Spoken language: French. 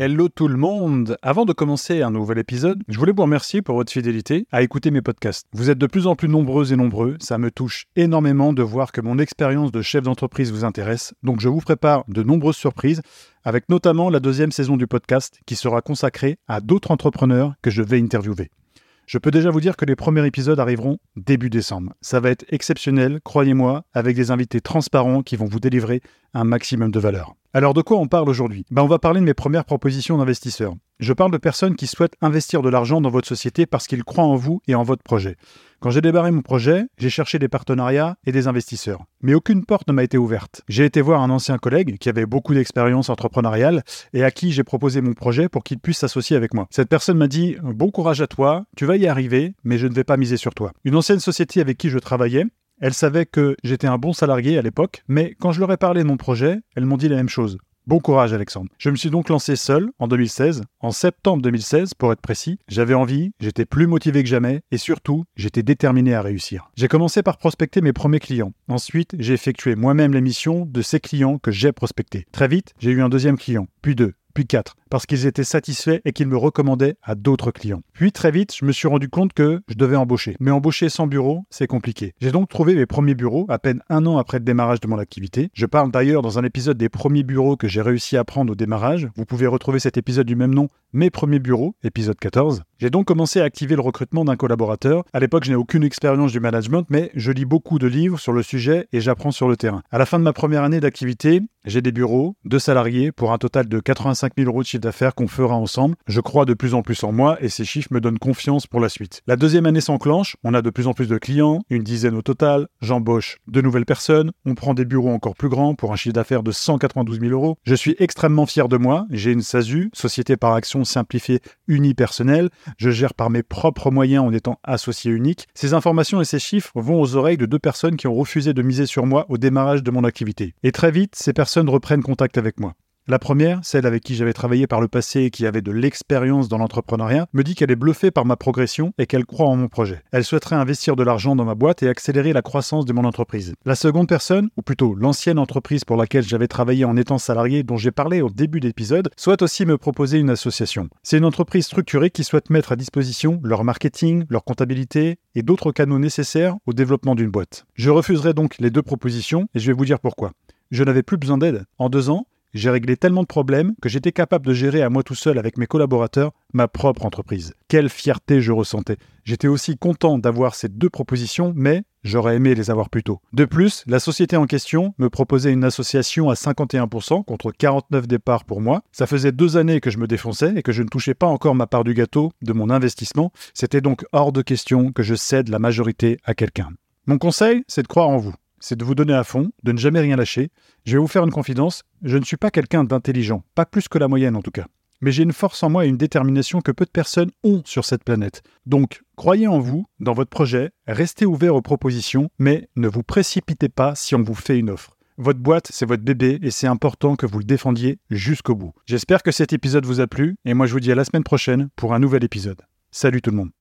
Hello tout le monde Avant de commencer un nouvel épisode, je voulais vous remercier pour votre fidélité à écouter mes podcasts. Vous êtes de plus en plus nombreux et nombreux, ça me touche énormément de voir que mon expérience de chef d'entreprise vous intéresse, donc je vous prépare de nombreuses surprises, avec notamment la deuxième saison du podcast qui sera consacrée à d'autres entrepreneurs que je vais interviewer. Je peux déjà vous dire que les premiers épisodes arriveront début décembre. Ça va être exceptionnel, croyez-moi, avec des invités transparents qui vont vous délivrer un maximum de valeur. Alors de quoi on parle aujourd'hui? Ben, On va parler de mes premières propositions d'investisseurs. Je parle de personnes qui souhaitent investir de l'argent dans votre société parce qu'ils croient en vous et en votre projet. Quand j'ai débarré mon projet, j'ai cherché des partenariats et des investisseurs. Mais aucune porte ne m'a été ouverte. J'ai été voir un ancien collègue qui avait beaucoup d'expérience entrepreneuriale et à qui j'ai proposé mon projet pour qu'il puisse s'associer avec moi. Cette personne m'a dit Bon courage à toi, tu vas y arriver, mais je ne vais pas miser sur toi. Une ancienne société avec qui je travaillais elle savait que j'étais un bon salarié à l'époque, mais quand je leur ai parlé de mon projet, elles m'ont dit la même chose. Bon courage Alexandre. Je me suis donc lancé seul en 2016, en septembre 2016 pour être précis. J'avais envie, j'étais plus motivé que jamais et surtout, j'étais déterminé à réussir. J'ai commencé par prospecter mes premiers clients. Ensuite, j'ai effectué moi-même l'émission de ces clients que j'ai prospectés. Très vite, j'ai eu un deuxième client, puis deux, puis quatre parce qu'ils étaient satisfaits et qu'ils me recommandaient à d'autres clients. Puis très vite, je me suis rendu compte que je devais embaucher. Mais embaucher sans bureau, c'est compliqué. J'ai donc trouvé mes premiers bureaux à peine un an après le démarrage de mon activité. Je parle d'ailleurs dans un épisode des premiers bureaux que j'ai réussi à prendre au démarrage. Vous pouvez retrouver cet épisode du même nom, Mes premiers bureaux, épisode 14. J'ai donc commencé à activer le recrutement d'un collaborateur. À l'époque, je n'ai aucune expérience du management, mais je lis beaucoup de livres sur le sujet et j'apprends sur le terrain. À la fin de ma première année d'activité, j'ai des bureaux, deux salariés pour un total de 85 000 euros de chiffre d'affaires qu'on fera ensemble. Je crois de plus en plus en moi et ces chiffres me donnent confiance pour la suite. La deuxième année s'enclenche, on a de plus en plus de clients, une dizaine au total, j'embauche de nouvelles personnes, on prend des bureaux encore plus grands pour un chiffre d'affaires de 192 000 euros. Je suis extrêmement fier de moi, j'ai une SASU, Société par Action Simplifiée Unipersonnelle, je gère par mes propres moyens en étant associé unique. Ces informations et ces chiffres vont aux oreilles de deux personnes qui ont refusé de miser sur moi au démarrage de mon activité. Et très vite, ces personnes reprennent contact avec moi. La première, celle avec qui j'avais travaillé par le passé et qui avait de l'expérience dans l'entrepreneuriat, me dit qu'elle est bluffée par ma progression et qu'elle croit en mon projet. Elle souhaiterait investir de l'argent dans ma boîte et accélérer la croissance de mon entreprise. La seconde personne, ou plutôt l'ancienne entreprise pour laquelle j'avais travaillé en étant salarié dont j'ai parlé au début d'épisode, souhaite aussi me proposer une association. C'est une entreprise structurée qui souhaite mettre à disposition leur marketing, leur comptabilité et d'autres canaux nécessaires au développement d'une boîte. Je refuserai donc les deux propositions et je vais vous dire pourquoi. Je n'avais plus besoin d'aide. En deux ans, j'ai réglé tellement de problèmes que j'étais capable de gérer à moi tout seul avec mes collaborateurs ma propre entreprise. Quelle fierté je ressentais. J'étais aussi content d'avoir ces deux propositions, mais j'aurais aimé les avoir plus tôt. De plus, la société en question me proposait une association à 51% contre 49 départs pour moi. Ça faisait deux années que je me défonçais et que je ne touchais pas encore ma part du gâteau de mon investissement. C'était donc hors de question que je cède la majorité à quelqu'un. Mon conseil, c'est de croire en vous c'est de vous donner à fond, de ne jamais rien lâcher. Je vais vous faire une confidence, je ne suis pas quelqu'un d'intelligent, pas plus que la moyenne en tout cas. Mais j'ai une force en moi et une détermination que peu de personnes ont sur cette planète. Donc, croyez en vous, dans votre projet, restez ouvert aux propositions, mais ne vous précipitez pas si on vous fait une offre. Votre boîte, c'est votre bébé et c'est important que vous le défendiez jusqu'au bout. J'espère que cet épisode vous a plu et moi je vous dis à la semaine prochaine pour un nouvel épisode. Salut tout le monde.